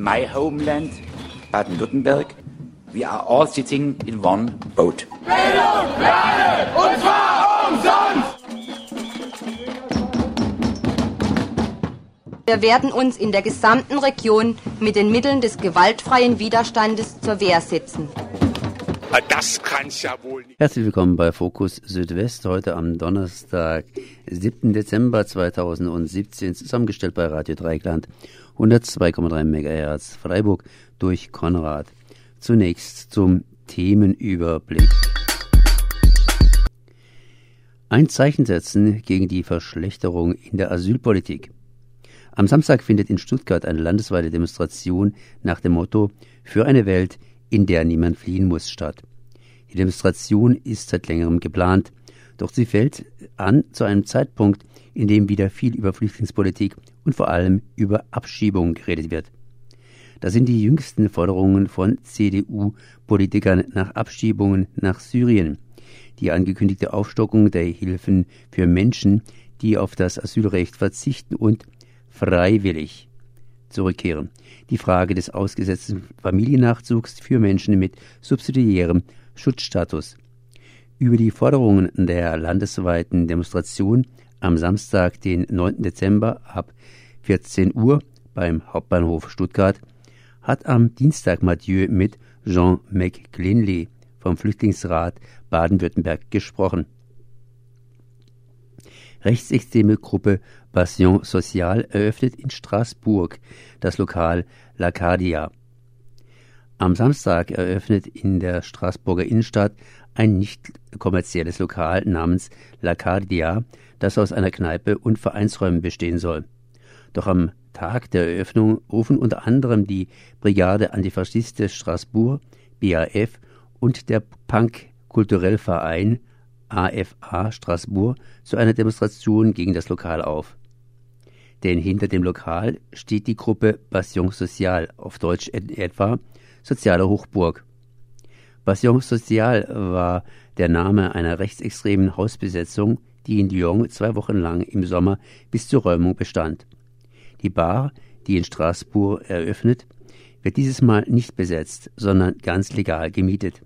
my homeland, Baden-Württemberg, we are all sitting in one boat. Bildung, Lernen, und zwar umsonst! Wir werden uns in der gesamten Region mit den Mitteln des gewaltfreien Widerstandes zur Wehr setzen. Das kann's ja wohl nicht. Herzlich willkommen bei Fokus Südwest, heute am Donnerstag, 7. Dezember 2017, zusammengestellt bei Radio Dreikland, 102,3 MHz Freiburg durch Konrad. Zunächst zum Themenüberblick. Ein Zeichen setzen gegen die Verschlechterung in der Asylpolitik. Am Samstag findet in Stuttgart eine landesweite Demonstration nach dem Motto Für eine Welt, in der niemand fliehen muss statt. Die Demonstration ist seit längerem geplant, doch sie fällt an zu einem Zeitpunkt, in dem wieder viel über Flüchtlingspolitik und vor allem über Abschiebung geredet wird. Das sind die jüngsten Forderungen von CDU-Politikern nach Abschiebungen nach Syrien, die angekündigte Aufstockung der Hilfen für Menschen, die auf das Asylrecht verzichten und freiwillig zurückkehren. Die Frage des ausgesetzten Familiennachzugs für Menschen mit subsidiärem Schutzstatus. Über die Forderungen der landesweiten Demonstration am Samstag, den 9. Dezember ab 14 Uhr beim Hauptbahnhof Stuttgart hat am Dienstag Mathieu mit Jean McClinley vom Flüchtlingsrat Baden-Württemberg gesprochen. Rechtsextreme Gruppe Passion Social eröffnet in Straßburg das Lokal L'Arcadia. Am Samstag eröffnet in der Straßburger Innenstadt ein nicht kommerzielles Lokal namens L'Arcadia, das aus einer Kneipe und Vereinsräumen bestehen soll. Doch am Tag der Eröffnung rufen unter anderem die Brigade Antifaschiste Straßburg, BAF und der Punk-Kulturellverein AFA Straßburg zu einer Demonstration gegen das Lokal auf. Denn hinter dem Lokal steht die Gruppe Passion Social, auf Deutsch etwa Soziale Hochburg. Passion Social war der Name einer rechtsextremen Hausbesetzung, die in Lyon zwei Wochen lang im Sommer bis zur Räumung bestand. Die Bar, die in Straßburg eröffnet, wird dieses Mal nicht besetzt, sondern ganz legal gemietet.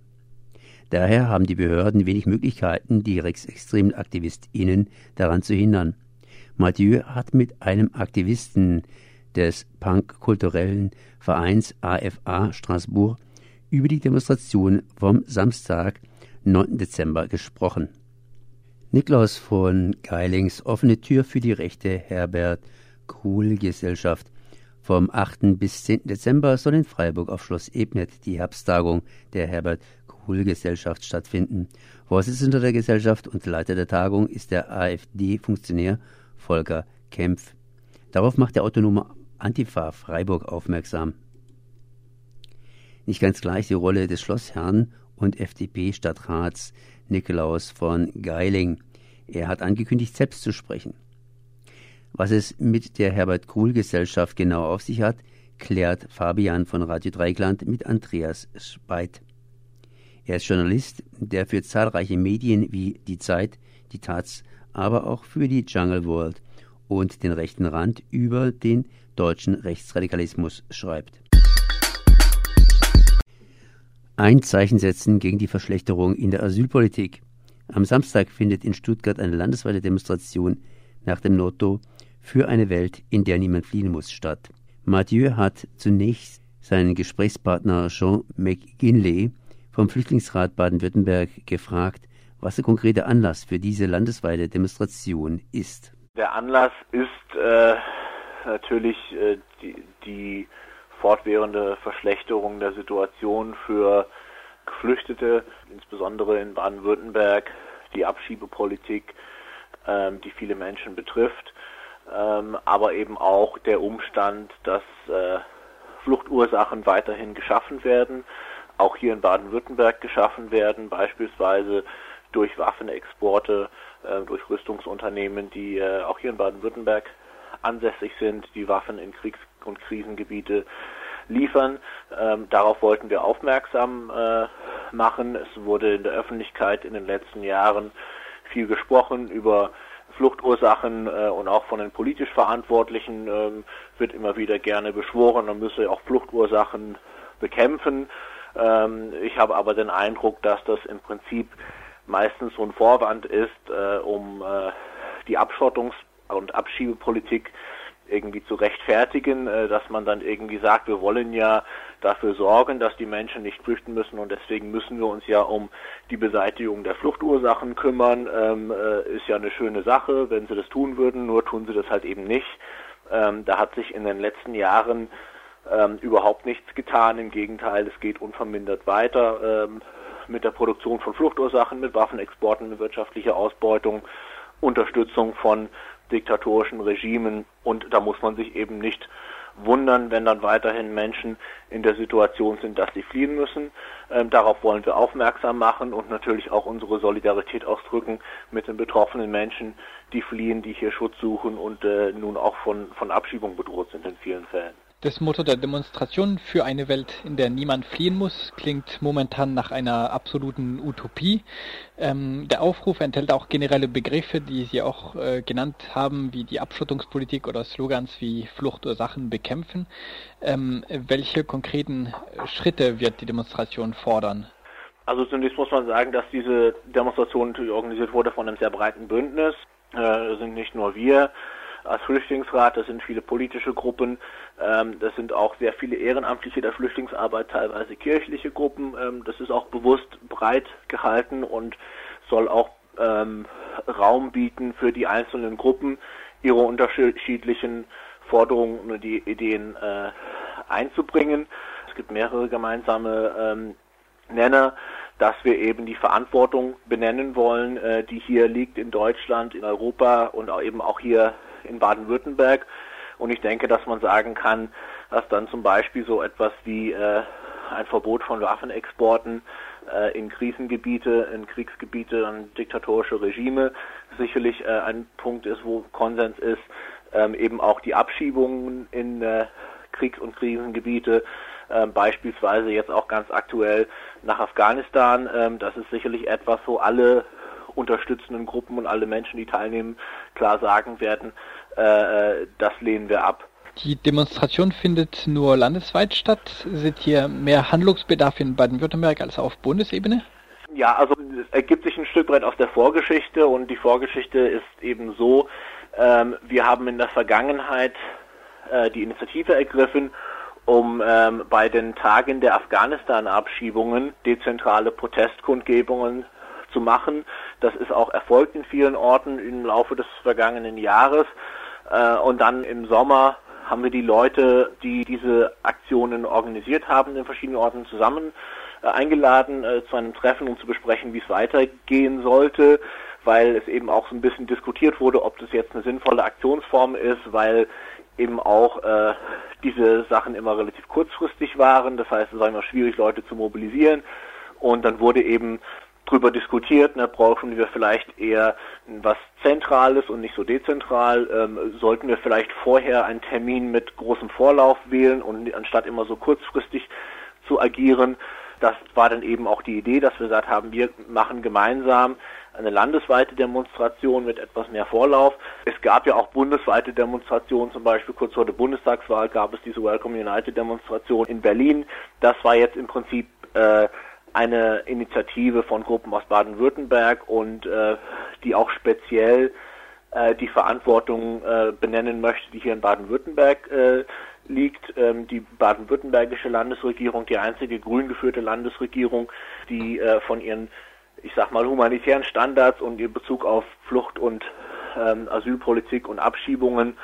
Daher haben die Behörden wenig Möglichkeiten, die rechtsextremen AktivistInnen daran zu hindern. Mathieu hat mit einem Aktivisten des Punk-kulturellen Vereins AFA Straßburg über die Demonstration vom Samstag, 9. Dezember gesprochen. Niklaus von Geilings offene Tür für die rechte Herbert Kuhl Gesellschaft vom 8. bis 10. Dezember soll in Freiburg auf Schloss Ebnet die Herbsttagung der Herbert Kuhl-Gesellschaft stattfinden. Vorsitzender der Gesellschaft und Leiter der Tagung ist der AfD-Funktionär Volker Kempf. Darauf macht der autonome Antifa Freiburg aufmerksam. Nicht ganz gleich die Rolle des Schlossherrn und FDP-Stadtrats Nikolaus von Geiling. Er hat angekündigt, selbst zu sprechen. Was es mit der Herbert Kuhl Gesellschaft genau auf sich hat, klärt Fabian von Radio Dreigland mit Andreas Speit. Er ist Journalist, der für zahlreiche Medien wie Die Zeit, Die Taz, aber auch für die Jungle World und den rechten Rand über den deutschen Rechtsradikalismus schreibt. Ein Zeichen setzen gegen die Verschlechterung in der Asylpolitik. Am Samstag findet in Stuttgart eine landesweite Demonstration nach dem Motto Für eine Welt, in der niemand fliehen muss statt. Mathieu hat zunächst seinen Gesprächspartner Jean McGinley vom Flüchtlingsrat Baden-Württemberg gefragt, was der konkrete Anlass für diese landesweite Demonstration ist. Der Anlass ist äh, natürlich äh, die, die fortwährende Verschlechterung der Situation für Geflüchtete, insbesondere in Baden-Württemberg, die Abschiebepolitik, ähm, die viele Menschen betrifft, ähm, aber eben auch der Umstand, dass äh, Fluchtursachen weiterhin geschaffen werden, auch hier in Baden-Württemberg geschaffen werden, beispielsweise durch Waffenexporte, äh, durch Rüstungsunternehmen, die äh, auch hier in Baden-Württemberg ansässig sind, die Waffen in Kriegs- und Krisengebiete liefern. Ähm, darauf wollten wir aufmerksam äh, machen. Es wurde in der Öffentlichkeit in den letzten Jahren viel gesprochen über Fluchtursachen äh, und auch von den politisch Verantwortlichen ähm, wird immer wieder gerne beschworen, man müsse auch Fluchtursachen bekämpfen. Ähm, ich habe aber den Eindruck, dass das im Prinzip meistens so ein Vorwand ist, äh, um äh, die Abschottungs- und Abschiebepolitik irgendwie zu rechtfertigen, äh, dass man dann irgendwie sagt, wir wollen ja dafür sorgen, dass die Menschen nicht flüchten müssen und deswegen müssen wir uns ja um die Beseitigung der Fluchtursachen kümmern. Ähm, äh, ist ja eine schöne Sache, wenn sie das tun würden, nur tun sie das halt eben nicht. Ähm, da hat sich in den letzten Jahren ähm, überhaupt nichts getan. Im Gegenteil, es geht unvermindert weiter ähm, mit der Produktion von Fluchtursachen, mit Waffenexporten, mit wirtschaftlicher Ausbeutung, Unterstützung von diktatorischen Regimen und da muss man sich eben nicht wundern, wenn dann weiterhin Menschen in der Situation sind, dass sie fliehen müssen. Ähm, darauf wollen wir aufmerksam machen und natürlich auch unsere Solidarität ausdrücken mit den betroffenen Menschen, die fliehen, die hier Schutz suchen und äh, nun auch von, von Abschiebung bedroht sind in vielen Fällen. Das Motto der Demonstration für eine Welt, in der niemand fliehen muss, klingt momentan nach einer absoluten Utopie. Ähm, der Aufruf enthält auch generelle Begriffe, die Sie auch äh, genannt haben, wie die Abschottungspolitik oder Slogans wie Fluchtursachen bekämpfen. Ähm, welche konkreten Schritte wird die Demonstration fordern? Also zunächst muss man sagen, dass diese Demonstration natürlich organisiert wurde von einem sehr breiten Bündnis. Äh, sind nicht nur wir, als Flüchtlingsrat, das sind viele politische Gruppen, ähm, das sind auch sehr viele Ehrenamtliche der Flüchtlingsarbeit, teilweise kirchliche Gruppen. Ähm, das ist auch bewusst breit gehalten und soll auch ähm, Raum bieten für die einzelnen Gruppen, ihre unterschiedlichen Forderungen und die Ideen äh, einzubringen. Es gibt mehrere gemeinsame ähm, Nenner dass wir eben die Verantwortung benennen wollen, äh, die hier liegt in Deutschland, in Europa und auch eben auch hier in Baden-Württemberg. Und ich denke, dass man sagen kann, dass dann zum Beispiel so etwas wie äh, ein Verbot von Waffenexporten äh, in Krisengebiete, in Kriegsgebiete, an diktatorische Regime sicherlich äh, ein Punkt ist, wo Konsens ist, ähm, eben auch die Abschiebungen in äh, Kriegs- und Krisengebiete, äh, beispielsweise jetzt auch ganz aktuell nach Afghanistan. Ähm, das ist sicherlich etwas, wo alle unterstützenden Gruppen und alle Menschen, die teilnehmen, klar sagen werden, äh, das lehnen wir ab. Die Demonstration findet nur landesweit statt. Seht hier mehr Handlungsbedarf in Baden-Württemberg als auf Bundesebene? Ja, also es ergibt sich ein Stück weit aus der Vorgeschichte und die Vorgeschichte ist eben so, ähm, wir haben in der Vergangenheit äh, die Initiative ergriffen, um ähm, bei den Tagen der Afghanistan-Abschiebungen dezentrale Protestkundgebungen zu machen. Das ist auch erfolgt in vielen Orten im Laufe des vergangenen Jahres. Äh, und dann im Sommer haben wir die Leute, die diese Aktionen organisiert haben, in verschiedenen Orten zusammen äh, eingeladen äh, zu einem Treffen, um zu besprechen, wie es weitergehen sollte, weil es eben auch so ein bisschen diskutiert wurde, ob das jetzt eine sinnvolle Aktionsform ist, weil eben auch äh, diese Sachen immer relativ kurzfristig waren. Das heißt, es war immer schwierig, Leute zu mobilisieren. Und dann wurde eben drüber diskutiert, ne, brauchen wir vielleicht eher was Zentrales und nicht so dezentral, ähm, sollten wir vielleicht vorher einen Termin mit großem Vorlauf wählen und anstatt immer so kurzfristig zu agieren. Das war dann eben auch die Idee, dass wir gesagt haben, wir machen gemeinsam eine landesweite Demonstration mit etwas mehr Vorlauf. Es gab ja auch bundesweite Demonstrationen, zum Beispiel kurz vor der Bundestagswahl gab es diese Welcome United Demonstration in Berlin. Das war jetzt im Prinzip äh, eine Initiative von Gruppen aus Baden-Württemberg und äh, die auch speziell äh, die Verantwortung äh, benennen möchte, die hier in Baden-Württemberg äh, liegt. Ähm, die baden-württembergische Landesregierung, die einzige grün geführte Landesregierung, die äh, von ihren, ich sag mal, humanitären Standards und ihr Bezug auf Flucht und ähm, Asylpolitik und Abschiebungen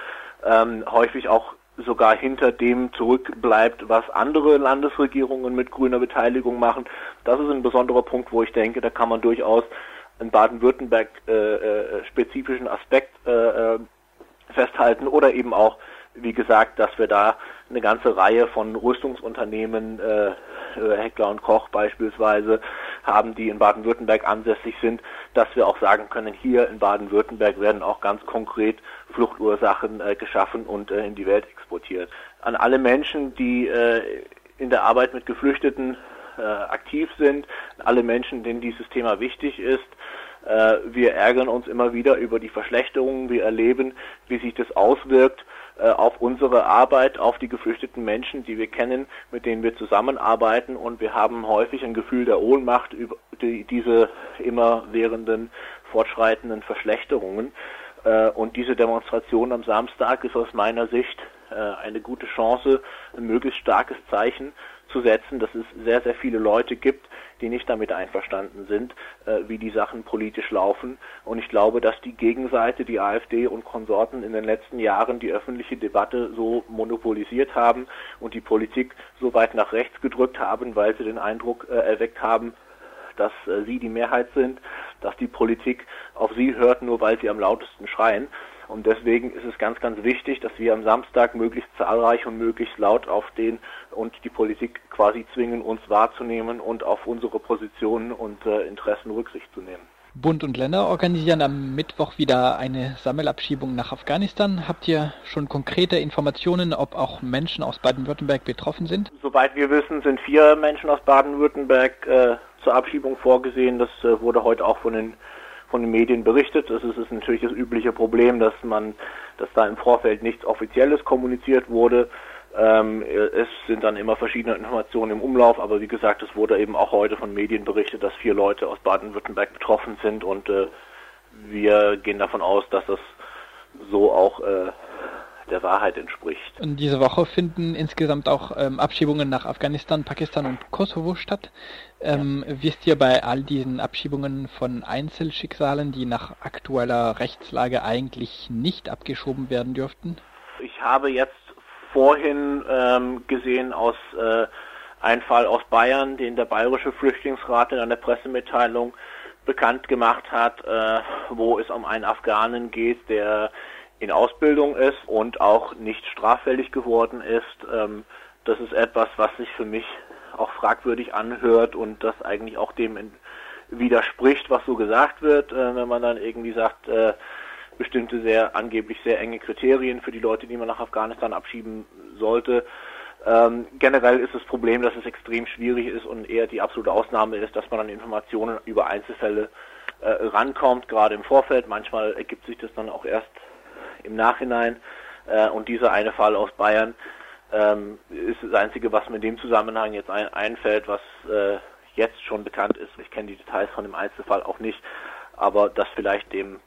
ähm, häufig auch sogar hinter dem zurückbleibt, was andere Landesregierungen mit grüner Beteiligung machen. Das ist ein besonderer Punkt, wo ich denke, da kann man durchaus einen Baden-Württemberg äh, äh, spezifischen Aspekt äh, äh festhalten oder eben auch, wie gesagt, dass wir da eine ganze Reihe von Rüstungsunternehmen, äh, äh, Heckler und Koch beispielsweise, haben, die in Baden-Württemberg ansässig sind, dass wir auch sagen können, hier in Baden-Württemberg werden auch ganz konkret Fluchtursachen äh, geschaffen und äh, in die Welt exportiert. An alle Menschen, die äh, in der Arbeit mit Geflüchteten äh, aktiv sind, alle Menschen, denen dieses Thema wichtig ist, Äh, wir ärgern uns immer wieder über die Verschlechterungen. Wir erleben, wie sich das auswirkt auf unsere Arbeit, auf die geflüchteten Menschen, die wir kennen, mit denen wir zusammenarbeiten und wir haben häufig ein Gefühl der Ohnmacht über die, diese immer währenden fortschreitenden Verschlechterungen. Äh, und diese Demonstration am Samstag ist aus meiner Sicht äh, eine gute Chance, ein möglichst starkes Zeichen zu setzen, dass es sehr, sehr viele Leute gibt, die nicht damit einverstanden sind, äh, wie die Sachen politisch laufen. Und ich glaube, dass die Gegenseite, die AfD und Konsorten in den letzten Jahren die öffentliche Debatte so monopolisiert haben und die Politik so weit nach rechts gedrückt haben, weil sie den Eindruck äh, erweckt haben, dass äh, sie die Mehrheit sind, dass die Politik auf sie hört, nur weil sie am lautesten schreien. Und deswegen ist es ganz, ganz wichtig, dass wir am Samstag möglichst zahlreich und möglichst laut aufstehen und die Politik quasi zwingen, uns wahrzunehmen und auf unsere Positionen und äh, Interessen Rücksicht zu nehmen. Bund und Länder organisieren am Mittwoch wieder eine Sammelabschiebung nach Afghanistan. Habt ihr schon konkrete Informationen, ob auch Menschen aus Baden-Württemberg betroffen sind? Soweit wir wissen, sind vier Menschen aus Baden-Württemberg äh, zur Abschiebung vorgesehen. Das äh, wurde heute auch von den von den Medien berichtet. Das ist, ist natürlich das übliche Problem, dass man, dass da im Vorfeld nichts Offizielles kommuniziert wurde. Ähm, es sind dann immer verschiedene Informationen im Umlauf, aber wie gesagt, es wurde eben auch heute von Medien berichtet, dass vier Leute aus Baden-Württemberg betroffen sind und äh, wir gehen davon aus, dass das so auch äh, der Wahrheit entspricht. Und diese Woche finden insgesamt auch ähm, Abschiebungen nach Afghanistan, Pakistan und Kosovo statt. Ähm, ja. Wisst ihr bei all diesen Abschiebungen von Einzelschicksalen, die nach aktueller Rechtslage eigentlich nicht abgeschoben werden dürften? Ich habe jetzt vorhin ähm, gesehen aus äh, ein Fall aus Bayern, den der Bayerische Flüchtlingsrat in einer Pressemitteilung bekannt gemacht hat, äh, wo es um einen Afghanen geht, der in Ausbildung ist und auch nicht straffällig geworden ist. Ähm, das ist etwas, was sich für mich auch fragwürdig anhört und das eigentlich auch dem widerspricht, was so gesagt wird, äh, wenn man dann irgendwie sagt, äh, bestimmte sehr angeblich sehr enge Kriterien für die Leute, die man nach Afghanistan abschieben sollte. Ähm, generell ist das Problem, dass es extrem schwierig ist und eher die absolute Ausnahme ist, dass man an Informationen über Einzelfälle äh, rankommt, gerade im Vorfeld. Manchmal ergibt sich das dann auch erst im Nachhinein. Äh, und dieser eine Fall aus Bayern ähm, ist das Einzige, was mir in dem Zusammenhang jetzt ein, einfällt, was äh, jetzt schon bekannt ist. Ich kenne die Details von dem Einzelfall auch nicht, aber das vielleicht dem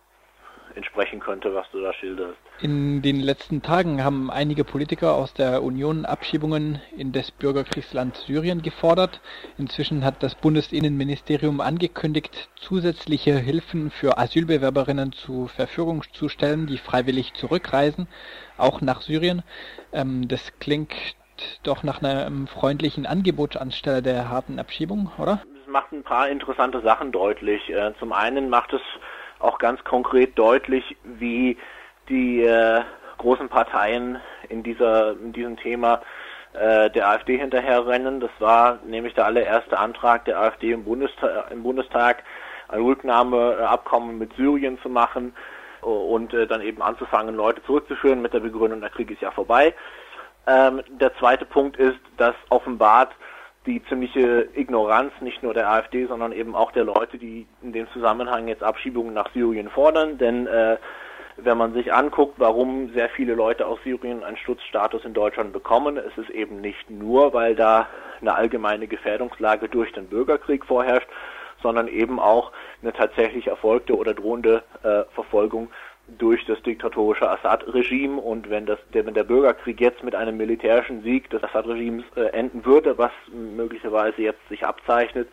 entsprechen könnte, was du da schilderst. In den letzten Tagen haben einige Politiker aus der Union Abschiebungen in das Bürgerkriegsland Syrien gefordert. Inzwischen hat das Bundesinnenministerium angekündigt, zusätzliche Hilfen für Asylbewerberinnen zur Verfügung zu stellen, die freiwillig zurückreisen, auch nach Syrien. Ähm, das klingt doch nach einem freundlichen Angebot anstelle der harten Abschiebung, oder? Es macht ein paar interessante Sachen deutlich. Äh, zum einen macht es auch ganz konkret deutlich, wie die äh, großen Parteien in dieser in diesem Thema äh, der AfD hinterherrennen. Das war nämlich der allererste Antrag der AfD im Bundestag, im Bundestag ein Rücknahmeabkommen mit Syrien zu machen und äh, dann eben anzufangen, Leute zurückzuführen mit der Begründung, der Krieg ist ja vorbei. Ähm, der zweite Punkt ist, dass offenbart die ziemliche Ignoranz nicht nur der AfD, sondern eben auch der Leute, die in dem Zusammenhang jetzt Abschiebungen nach Syrien fordern. Denn äh, wenn man sich anguckt, warum sehr viele Leute aus Syrien einen Schutzstatus in Deutschland bekommen, ist es eben nicht nur, weil da eine allgemeine Gefährdungslage durch den Bürgerkrieg vorherrscht, sondern eben auch eine tatsächlich erfolgte oder drohende äh, Verfolgung durch das diktatorische Assad-Regime und wenn, das, der, wenn der Bürgerkrieg jetzt mit einem militärischen Sieg des Assad-Regimes äh, enden würde, was möglicherweise jetzt sich abzeichnet,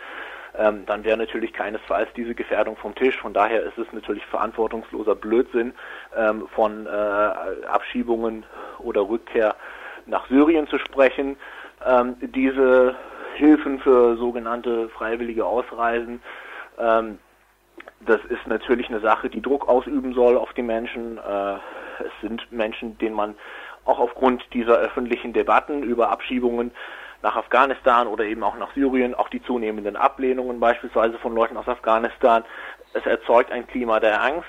ähm, dann wäre natürlich keinesfalls diese Gefährdung vom Tisch. Von daher ist es natürlich verantwortungsloser Blödsinn, ähm, von äh, Abschiebungen oder Rückkehr nach Syrien zu sprechen. Ähm, diese Hilfen für sogenannte freiwillige Ausreisen ähm, das ist natürlich eine Sache, die Druck ausüben soll auf die Menschen. Äh, es sind Menschen, denen man auch aufgrund dieser öffentlichen Debatten über Abschiebungen nach Afghanistan oder eben auch nach Syrien, auch die zunehmenden Ablehnungen beispielsweise von Leuten aus Afghanistan, es erzeugt ein Klima der Angst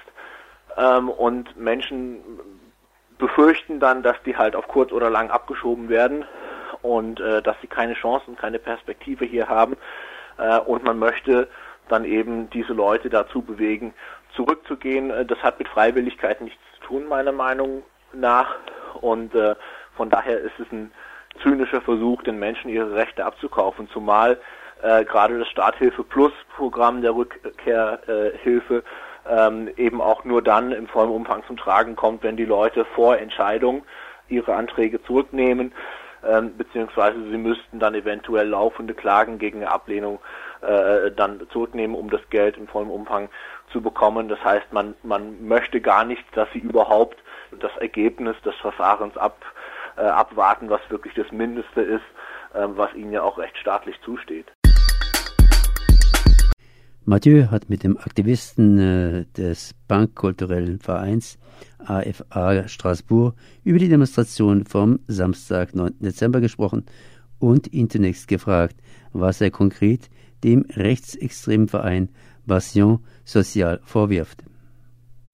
ähm, und Menschen befürchten dann, dass die halt auf kurz oder lang abgeschoben werden und äh, dass sie keine Chancen, keine Perspektive hier haben äh, und man möchte dann eben diese Leute dazu bewegen, zurückzugehen. Das hat mit Freiwilligkeit nichts zu tun, meiner Meinung nach. Und äh, von daher ist es ein zynischer Versuch, den Menschen ihre Rechte abzukaufen, zumal äh, gerade das Starthilfe Plus Programm der Rückkehrhilfe ähm, eben auch nur dann im vollen Umfang zum Tragen kommt, wenn die Leute vor Entscheidung ihre Anträge zurücknehmen, ähm, beziehungsweise sie müssten dann eventuell laufende Klagen gegen Ablehnung äh, dann zurücknehmen, um das Geld im vollen Umfang zu bekommen. Das heißt, man, man möchte gar nicht, dass sie überhaupt das Ergebnis des Verfahrens ab, äh, abwarten, was wirklich das Mindeste ist, äh, was ihnen ja auch recht staatlich zusteht. Mathieu hat mit dem Aktivisten äh, des Bankkulturellen Vereins AFA Straßburg über die Demonstration vom Samstag, 9. Dezember gesprochen und ihn zunächst gefragt, was er konkret dem rechtsextremen Verein Bastion Social vorwirft.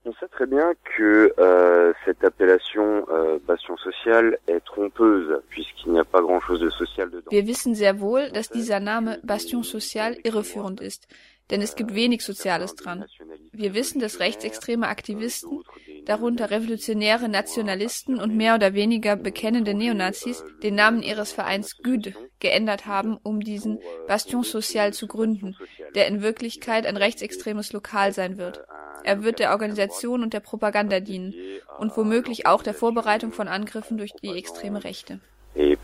On sait très bien que euh, cette appellation euh, Bastion Social est trompeuse, puisqu'il n'y a pas grand-chose de social dedans. Wir wissen sehr wohl, dass dieser Name Bastion Social irreführend ist, denn es gibt wenig Soziales dran. Wir wissen, dass rechtsextreme Aktivisten, darunter revolutionäre Nationalisten und mehr oder weniger bekennende Neonazis, den Namen ihres Vereins GÜD geändert haben, um diesen Bastion Social zu gründen, der in Wirklichkeit ein rechtsextremes Lokal sein wird. Er wird der Organisation und der Propaganda dienen und womöglich auch der Vorbereitung von Angriffen durch die extreme Rechte. Euh,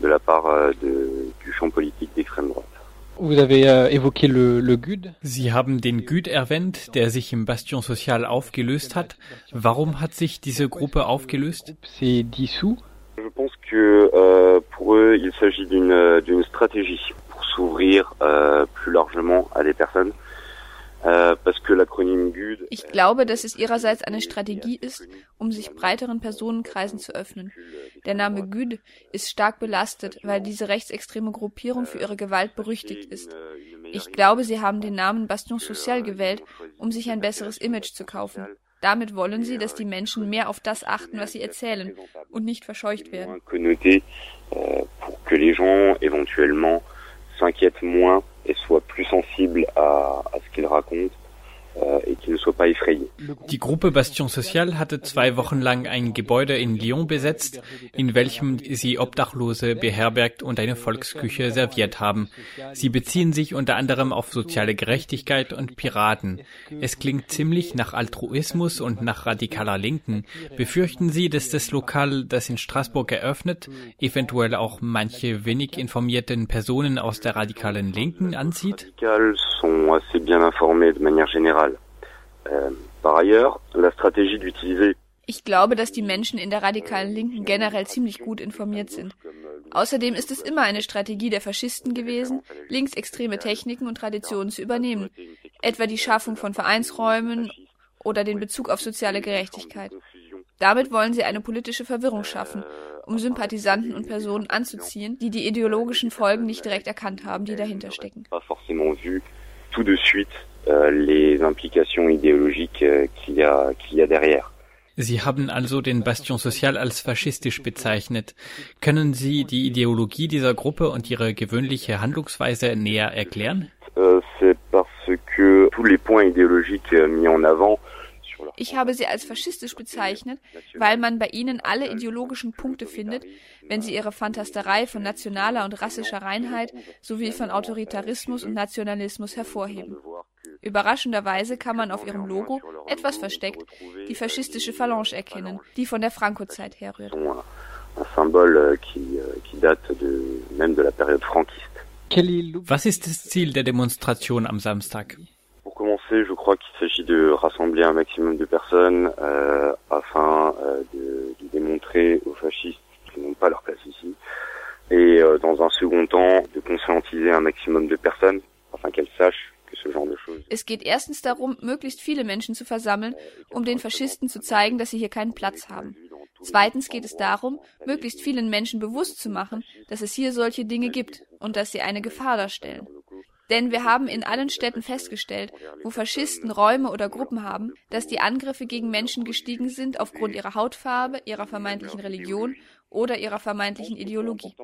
de la part euh, de, du champ politique d'extrême droite. Vous avez euh, évoqué le, le GUD. Sie haben den GUD erwähnt, der sich im Bastion Social aufgelöst hat. Warum hat sich diese Gruppe aufgelöst? C'est dissous. Je pense que euh, pour eux, il s'agit d'une d'une stratégie pour s'ouvrir euh, plus largement à des personnes. Euh, Ich glaube, dass es ihrerseits eine Strategie ist, um sich breiteren Personenkreisen zu öffnen. Der Name Güd ist stark belastet, weil diese rechtsextreme Gruppierung für ihre Gewalt berüchtigt ist. Ich glaube, sie haben den Namen Bastion Social gewählt, um sich ein besseres Image zu kaufen. Damit wollen sie, dass die Menschen mehr auf das achten, was sie erzählen und nicht verscheucht werden. Euh, pour que les gens éventuellement s'inquiètent moins et soient plus sensibles à, à ce qu'ils racontent euh, ne. Die Gruppe Bastion Social hatte zwei Wochen lang ein Gebäude in Lyon besetzt, in welchem sie Obdachlose beherbergt und eine Volksküche serviert haben. Sie beziehen sich unter anderem auf soziale Gerechtigkeit und Piraten. Es klingt ziemlich nach Altruismus und nach radikaler Linken. Befürchten Sie, dass das Lokal, das in Straßburg eröffnet, eventuell auch manche wenig informierten Personen aus der radikalen Linken anzieht? Ich glaube, dass die Menschen in der radikalen Linken generell ziemlich gut informiert sind. Außerdem ist es immer eine Strategie der Faschisten gewesen, linksextreme Techniken und Traditionen zu übernehmen, etwa die Schaffung von Vereinsräumen oder den Bezug auf soziale Gerechtigkeit. Damit wollen sie eine politische Verwirrung schaffen, um Sympathisanten und Personen anzuziehen, die die ideologischen Folgen nicht direkt erkannt haben, die dahinter stecken. Tout de suite les implications idéologiques euh, qu'il y a, qu'il y a derrière. Sie haben also den Bastion Social als faschistisch bezeichnet. Können Sie die Ideologie dieser Gruppe und ihre gewöhnliche Handlungsweise näher erklären? Euh, c'est parce que tous les points idéologiques mis en avant ich habe sie als faschistisch bezeichnet, weil man bei ihnen alle ideologischen Punkte findet, wenn sie ihre Fantasterei von nationaler und rassischer Reinheit sowie von Autoritarismus und Nationalismus hervorheben. Überraschenderweise kann man auf ihrem Logo, etwas versteckt, die faschistische Phalange erkennen, die von der Franco-Zeit herrührt. Was ist das Ziel der Demonstration am Samstag? commencer, je crois qu'il s'agit de rassembler un maximum de personnes euh, afin euh, de, de, démontrer aux fascistes qu'ils n'ont pas leur place ici. Et euh, dans un second temps, de conscientiser un maximum de personnes afin qu'elles sachent Es geht erstens darum, möglichst viele Menschen zu versammeln, um den Faschisten zu zeigen, dass sie hier keinen Platz haben. Zweitens geht es darum, möglichst vielen Menschen bewusst zu machen, dass es hier solche Dinge gibt und dass sie eine Gefahr darstellen. Denn wir haben in allen Städten festgestellt, wo Faschisten Räume oder Gruppen haben, dass die Angriffe gegen Menschen gestiegen sind aufgrund ihrer Hautfarbe, ihrer vermeintlichen Religion oder ihrer vermeintlichen Ideologie.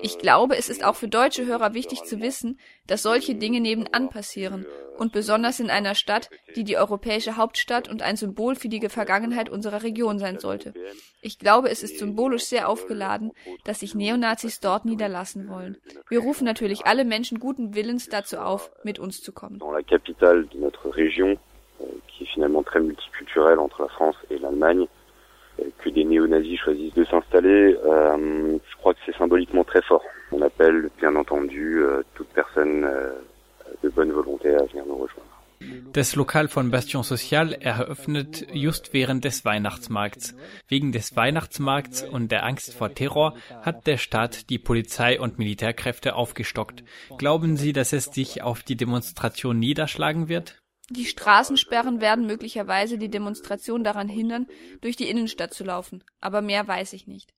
Ich glaube, es ist auch für deutsche Hörer wichtig zu wissen, dass solche Dinge nebenan passieren und besonders in einer Stadt, die die europäische Hauptstadt und ein Symbol für die Vergangenheit unserer Region sein sollte. Ich glaube, es ist symbolisch sehr aufgeladen, dass sich Neonazis dort niederlassen wollen. Wir rufen natürlich alle Menschen guten Willens dazu auf, mit uns zu kommen. Euh, qui est finalement très multiculturelle entre la France et l'Allemagne, que des néo-nazis choisissent de s'installer, euh, je crois que c'est symboliquement très fort. On appelle bien entendu euh, toute personne euh, de bonne volonté à venir nous rejoindre. Das Lokal von Bastion Social eröffnet just während des Weihnachtsmarkts. Wegen des Weihnachtsmarkts und der Angst vor Terror hat der Staat die Polizei und Militärkräfte aufgestockt. Glauben Sie, dass es sich auf die Demonstration niederschlagen wird? Die Straßensperren werden möglicherweise die Demonstration daran hindern, durch die Innenstadt zu laufen. Aber mehr weiß ich nicht.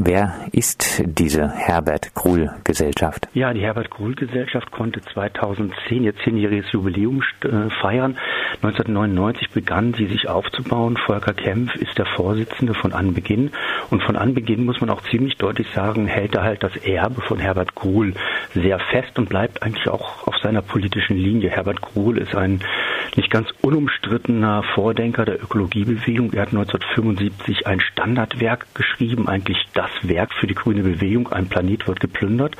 Wer ist diese Herbert Gruhl Gesellschaft? Ja, die Herbert Gruhl Gesellschaft konnte 2010 ihr zehnjähriges Jubiläum äh, feiern. 1999 begann sie sich aufzubauen. Volker Kempf ist der Vorsitzende von Anbeginn. Und von Anbeginn muss man auch ziemlich deutlich sagen, hält er halt das Erbe von Herbert Gruhl sehr fest und bleibt eigentlich auch auf seiner politischen Linie. Herbert Gruhl ist ein nicht ganz unumstrittener Vordenker der Ökologiebewegung. Er hat 1975 ein Standardwerk geschrieben, eigentlich das Werk für die grüne Bewegung, ein Planet wird geplündert.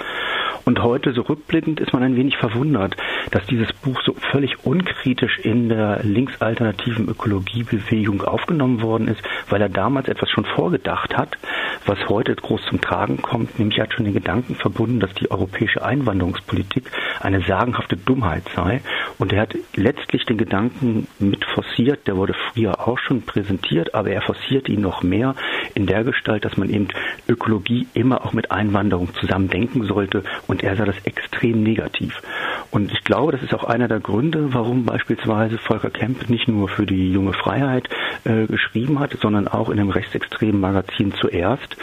Und heute, so rückblickend, ist man ein wenig verwundert, dass dieses Buch so völlig unkritisch in der linksalternativen Ökologiebewegung aufgenommen worden ist, weil er damals etwas schon vorgedacht hat, was heute groß zum Tragen kommt, nämlich er hat schon den Gedanken verbunden, dass die europäische Einwanderungspolitik eine sagenhafte Dummheit sei. Und er hat letztlich den Gedanken mit forciert, der wurde früher auch schon präsentiert, aber er forciert ihn noch mehr in der Gestalt, dass man eben Ökologie immer auch mit Einwanderung zusammen denken sollte und er sah das extrem negativ. Und ich glaube, das ist auch einer der Gründe, warum beispielsweise Volker Kemp nicht nur für die junge Freiheit äh, geschrieben hat, sondern auch in dem rechtsextremen Magazin zuerst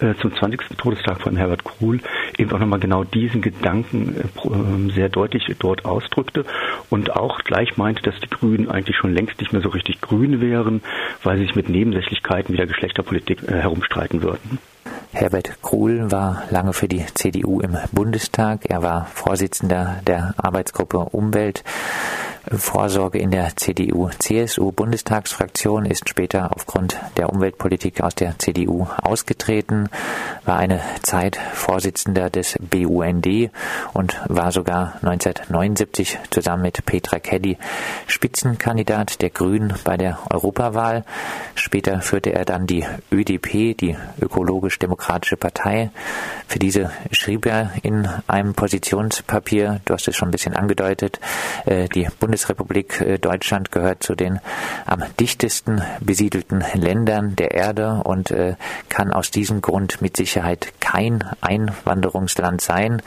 äh, zum 20. Todestag von Herbert Kruhl eben auch nochmal genau diesen Gedanken äh, ähm, sehr deutlich dort ausdrückte und auch gleich meinte, dass die Grünen eigentlich schon längst nicht mehr so richtig grün wären, weil sie sich mit Nebensächlichkeiten wie der Geschlechterpolitik äh, herumstreiten würden. Herbert Kruhl war lange für die CDU im Bundestag. Er war Vorsitzender der Arbeitsgruppe Umwelt Vorsorge in der CDU-CSU-Bundestagsfraktion, ist später aufgrund der Umweltpolitik aus der CDU ausgetreten, war eine Zeit Vorsitzender des BUND und war sogar 1979 zusammen mit Petra Kelly Spitzenkandidat der Grünen bei der Europawahl. Später führte er dann die ÖDP, die Ökologisch-Demokratische Partei. Für diese schrieb er in einem Positionspapier, du hast es schon ein bisschen angedeutet, äh, die Bund Bundesrepublik äh, Deutschland gehört zu den am dichtesten besiedelten Ländern der Erde und äh, kann aus diesem Grund mit Sicherheit kein Einwanderungsland sein.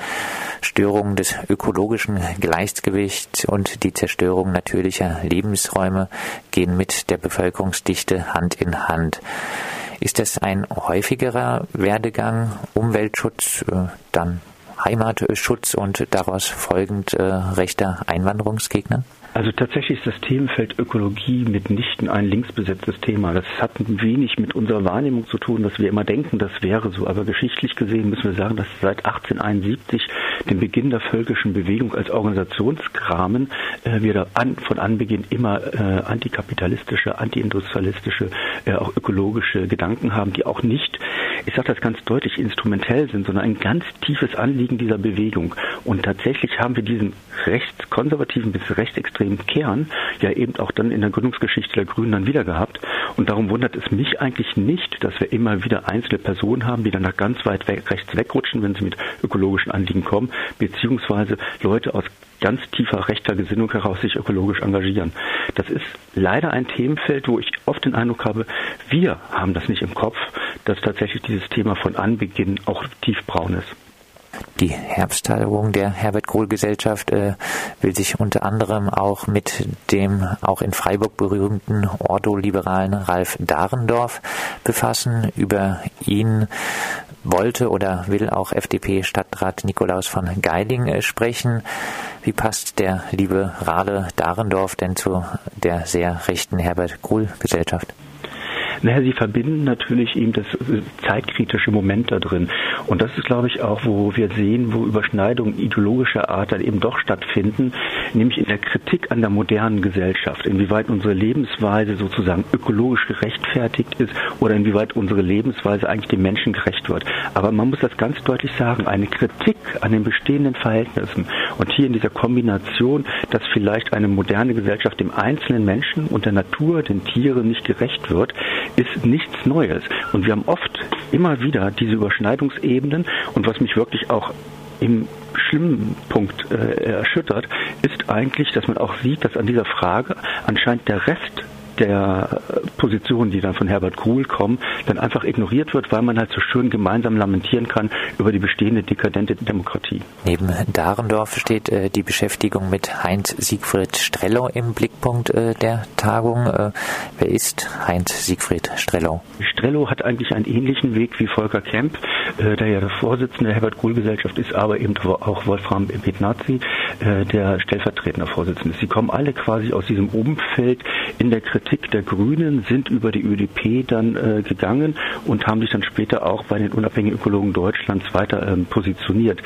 Störungen des ökologischen Gleichgewichts und die Zerstörung natürlicher Lebensräume gehen mit der Bevölkerungsdichte Hand in Hand. Ist das ein häufigerer Werdegang, Umweltschutz, äh, dann Heimatschutz und daraus folgend äh, rechter Einwanderungsgegner? Also tatsächlich ist das Themenfeld Ökologie mitnichten ein linksbesetztes Thema. Das hat wenig mit unserer Wahrnehmung zu tun, dass wir immer denken, das wäre so. Aber geschichtlich gesehen müssen wir sagen, dass seit 1871, dem Beginn der völkischen Bewegung als Organisationsrahmen, äh, wir da an, von Anbeginn immer äh, antikapitalistische, antiindustrialistische, äh, auch ökologische Gedanken haben, die auch nicht, ich sage das ganz deutlich, instrumentell sind, sondern ein ganz tiefes Anliegen dieser Bewegung. Und tatsächlich haben wir diesen rechtskonservativen bis rechtsextremen extremen Kern ja eben auch dann in der Gründungsgeschichte der Grünen dann wieder gehabt. Und darum wundert es mich eigentlich nicht, dass wir immer wieder einzelne Personen haben, die dann nach ganz weit weg, rechts wegrutschen, wenn sie mit ökologischen Anliegen kommen, beziehungsweise Leute aus ganz tiefer rechter Gesinnung heraus sich ökologisch engagieren. Das ist leider ein Themenfeld, wo ich oft den Eindruck habe, wir haben das nicht im Kopf, dass tatsächlich dieses Thema von Anbeginn auch tiefbraun ist. Die Herbsttagung der Herbert Kohl Gesellschaft äh, will sich unter anderem auch mit dem auch in Freiburg berühmten ordoliberalen Ralf Dahrendorf befassen. Über ihn wollte oder will auch FDP-Stadtrat Nikolaus von Geiling äh, sprechen. Wie passt der liberale Dahrendorf denn zu der sehr rechten Herbert Kohl Gesellschaft? Naja, sie verbinden natürlich eben das äh, zeitkritische Moment da drin. Und das ist, glaube ich, auch, wo wir sehen, wo Überschneidungen ideologischer Art dann eben doch stattfinden, nämlich in der Kritik an der modernen Gesellschaft, inwieweit unsere Lebensweise sozusagen ökologisch gerechtfertigt ist oder inwieweit unsere Lebensweise eigentlich dem Menschen gerecht wird. Aber man muss das ganz deutlich sagen, eine Kritik an den bestehenden Verhältnissen und hier in dieser Kombination, dass vielleicht eine moderne Gesellschaft dem einzelnen Menschen und der Natur, den Tieren nicht gerecht wird, ist nichts Neues. Und wir haben oft immer wieder diese Überschneidungsebenen und was mich wirklich auch im schlimmen Punkt äh, erschüttert, ist eigentlich, dass man auch sieht, dass an dieser Frage anscheinend der Rest der Positionen, die dann von Herbert Kuhl kommen, dann einfach ignoriert wird, weil man halt so schön gemeinsam lamentieren kann über die bestehende dekadente Demokratie. Neben Dahrendorf steht äh, die Beschäftigung mit Heinz Siegfried Strellow im Blickpunkt äh, der Tagung. Äh, wer ist Heinz Siegfried Strellow? Strellow hat eigentlich einen ähnlichen Weg wie Volker Kemp, äh, der ja der Vorsitzende der Herbert Kuhl Gesellschaft ist, aber eben auch Wolfram Betnazi, äh, der stellvertretende Vorsitzende ist. Sie kommen alle quasi aus diesem Umfeld in der Kritik Kritik der Grünen sind über die ÖDP dann äh, gegangen und haben sich dann später auch bei den unabhängigen Ökologen Deutschlands weiter ähm, positioniert.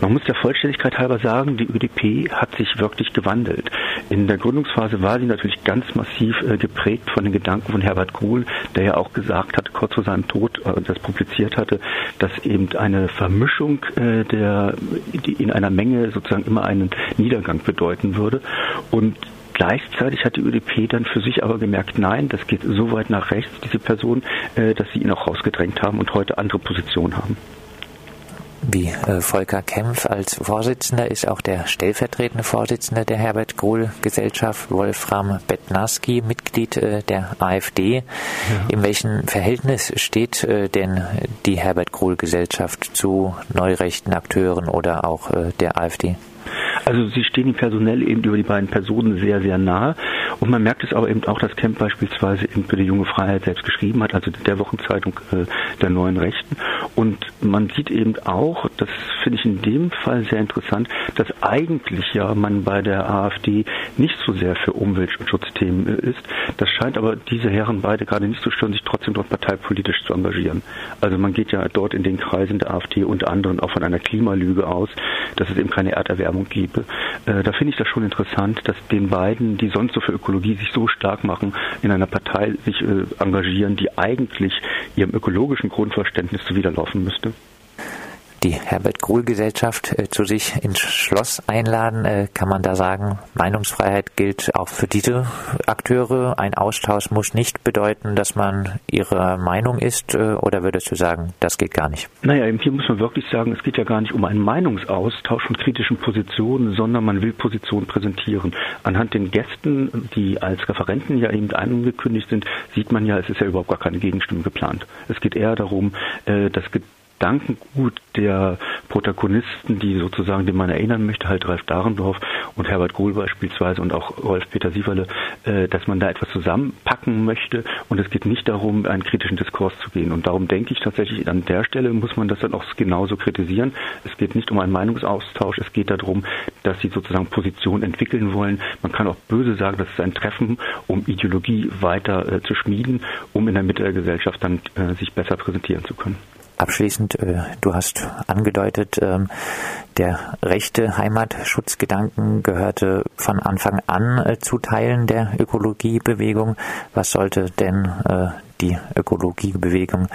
Man muss der Vollständigkeit halber sagen, die ÖDP hat sich wirklich gewandelt. In der Gründungsphase war sie natürlich ganz massiv äh, geprägt von den Gedanken von Herbert Kohl, der ja auch gesagt hat, kurz vor seinem Tod, äh, das publiziert hatte, dass eben eine Vermischung äh, der, in einer Menge sozusagen immer einen Niedergang bedeuten würde. Und Gleichzeitig hat die ÖDP dann für sich aber gemerkt, nein, das geht so weit nach rechts, diese Person, äh, dass sie ihn auch rausgedrängt haben und heute andere Positionen haben. Wie äh, Volker Kempf als Vorsitzender ist auch der stellvertretende Vorsitzende der Herbert Kohl Gesellschaft, Wolfram Betnarski, Mitglied äh, der AfD. Ja. In welchem Verhältnis steht äh, denn die Herbert Kohl Gesellschaft zu neurechten Akteuren oder auch der AfD? Also sie stehen ihm personell eben über die beiden Personen sehr, sehr nahe. Und man merkt es aber eben auch, dass Kemp beispielsweise eben für die junge Freiheit selbst geschrieben hat, also der Wochenzeitung äh, der neuen Rechten. Und man sieht eben auch, das finde ich in dem Fall sehr interessant, dass eigentlich ja man bei der AfD nicht so sehr für Umweltschutzthemen äh, ist. Das scheint aber diese Herren beide gerade nicht zu stören, sich trotzdem dort parteipolitisch zu engagieren. Also man geht ja dort in den Kreisen der AfD unter anderem auch von einer Klimalüge aus, dass es eben keine Erderwärmung gibt. Äh, da finde ich das schon interessant, dass den beiden, die sonst so für Ökologie sich so stark machen, in einer Partei sich äh, engagieren, die eigentlich ihrem ökologischen Grundverständnis zuwiderlaufen müsste die Herbert Gruhl Gesellschaft äh, zu sich ins Schloss einladen, äh, kann man da sagen, Meinungsfreiheit gilt auch für diese Akteure. Ein Austausch muss nicht bedeuten, dass man ihrer Meinung ist, äh, oder würdest du sagen, das geht gar nicht? Naja, hier muss man wirklich sagen, es geht ja gar nicht um einen Meinungsaustausch von kritischen Positionen, sondern man will Positionen präsentieren. Anhand den Gästen, die als Referenten ja eben angekündigt sind, sieht man ja, es ist ja überhaupt gar keine Gegenstimme geplant. Es geht eher darum, das Gedankengut der Protagonisten, die sozusagen, den man erinnern möchte, halt Ralf Dahrendorf und Herbert Kohl beispielsweise und auch Rolf-Peter Sieverle, äh, dass man da etwas zusammenpacken möchte und es geht nicht darum, einen kritischen Diskurs zu gehen. Und darum denke ich tatsächlich, an der Stelle muss man das dann auch genauso kritisieren. Es geht nicht um einen Meinungsaustausch, es geht darum, dass sie sozusagen Positionen entwickeln wollen. Man kann auch böse sagen, das ist ein Treffen, um Ideologie weiter äh, zu schmieden, um in der Mitte der Gesellschaft dann äh, sich besser präsentieren zu können. Abschließend, äh, du hast angedeutet, ähm, der rechte Heimatschutzgedanken gehörte von Anfang an äh, zu Teilen der Ökologiebewegung. Was sollte denn äh, die Ökologiebewegung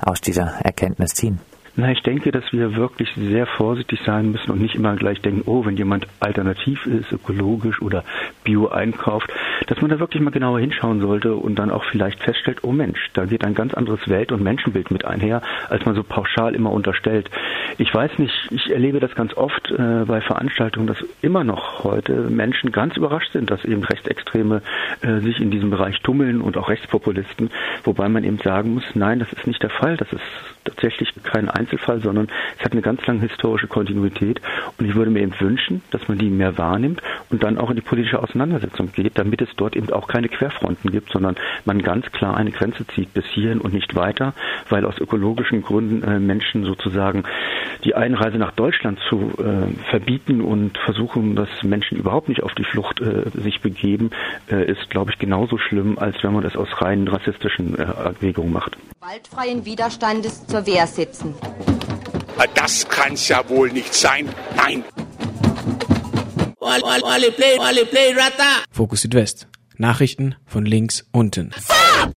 aus dieser Erkenntnis ziehen? Na, ich denke, dass wir wirklich sehr vorsichtig sein müssen und nicht immer gleich denken, oh, wenn jemand alternativ ist, ökologisch oder bio einkauft, dass man da wirklich mal genauer hinschauen sollte und dann auch vielleicht feststellt, oh Mensch, da geht ein ganz anderes Welt- und Menschenbild mit einher, als man so pauschal immer unterstellt. Ich weiß nicht, ich erlebe das ganz oft äh, bei Veranstaltungen, dass immer noch heute Menschen ganz überrascht sind, dass eben Rechtsextreme äh, sich in diesem Bereich tummeln und auch Rechtspopulisten, wobei man eben sagen muss, nein, das ist nicht der Fall, das ist tatsächlich kein Einzelfall, sondern es hat eine ganz lange historische Kontinuität und ich würde mir eben wünschen, dass man die mehr wahrnimmt und dann auch in die politische Auseinandersetzung geht, damit es dort eben auch keine Querfronten gibt, sondern man ganz klar eine Grenze zieht bis hierhin und nicht weiter, weil aus ökologischen Gründen äh, Menschen sozusagen die Einreise nach Deutschland zu äh, verbieten und versuchen, dass Menschen überhaupt nicht auf die Flucht äh, sich begeben, äh, ist, glaube ich, genauso schlimm, als wenn man das aus rein rassistischen äh, Erwägungen macht. Gewaltfreien Widerstandes zur Wehr setzen. Das kann's ja wohl nicht sein. Nein. Fokus Südwest. Nachrichten von links unten.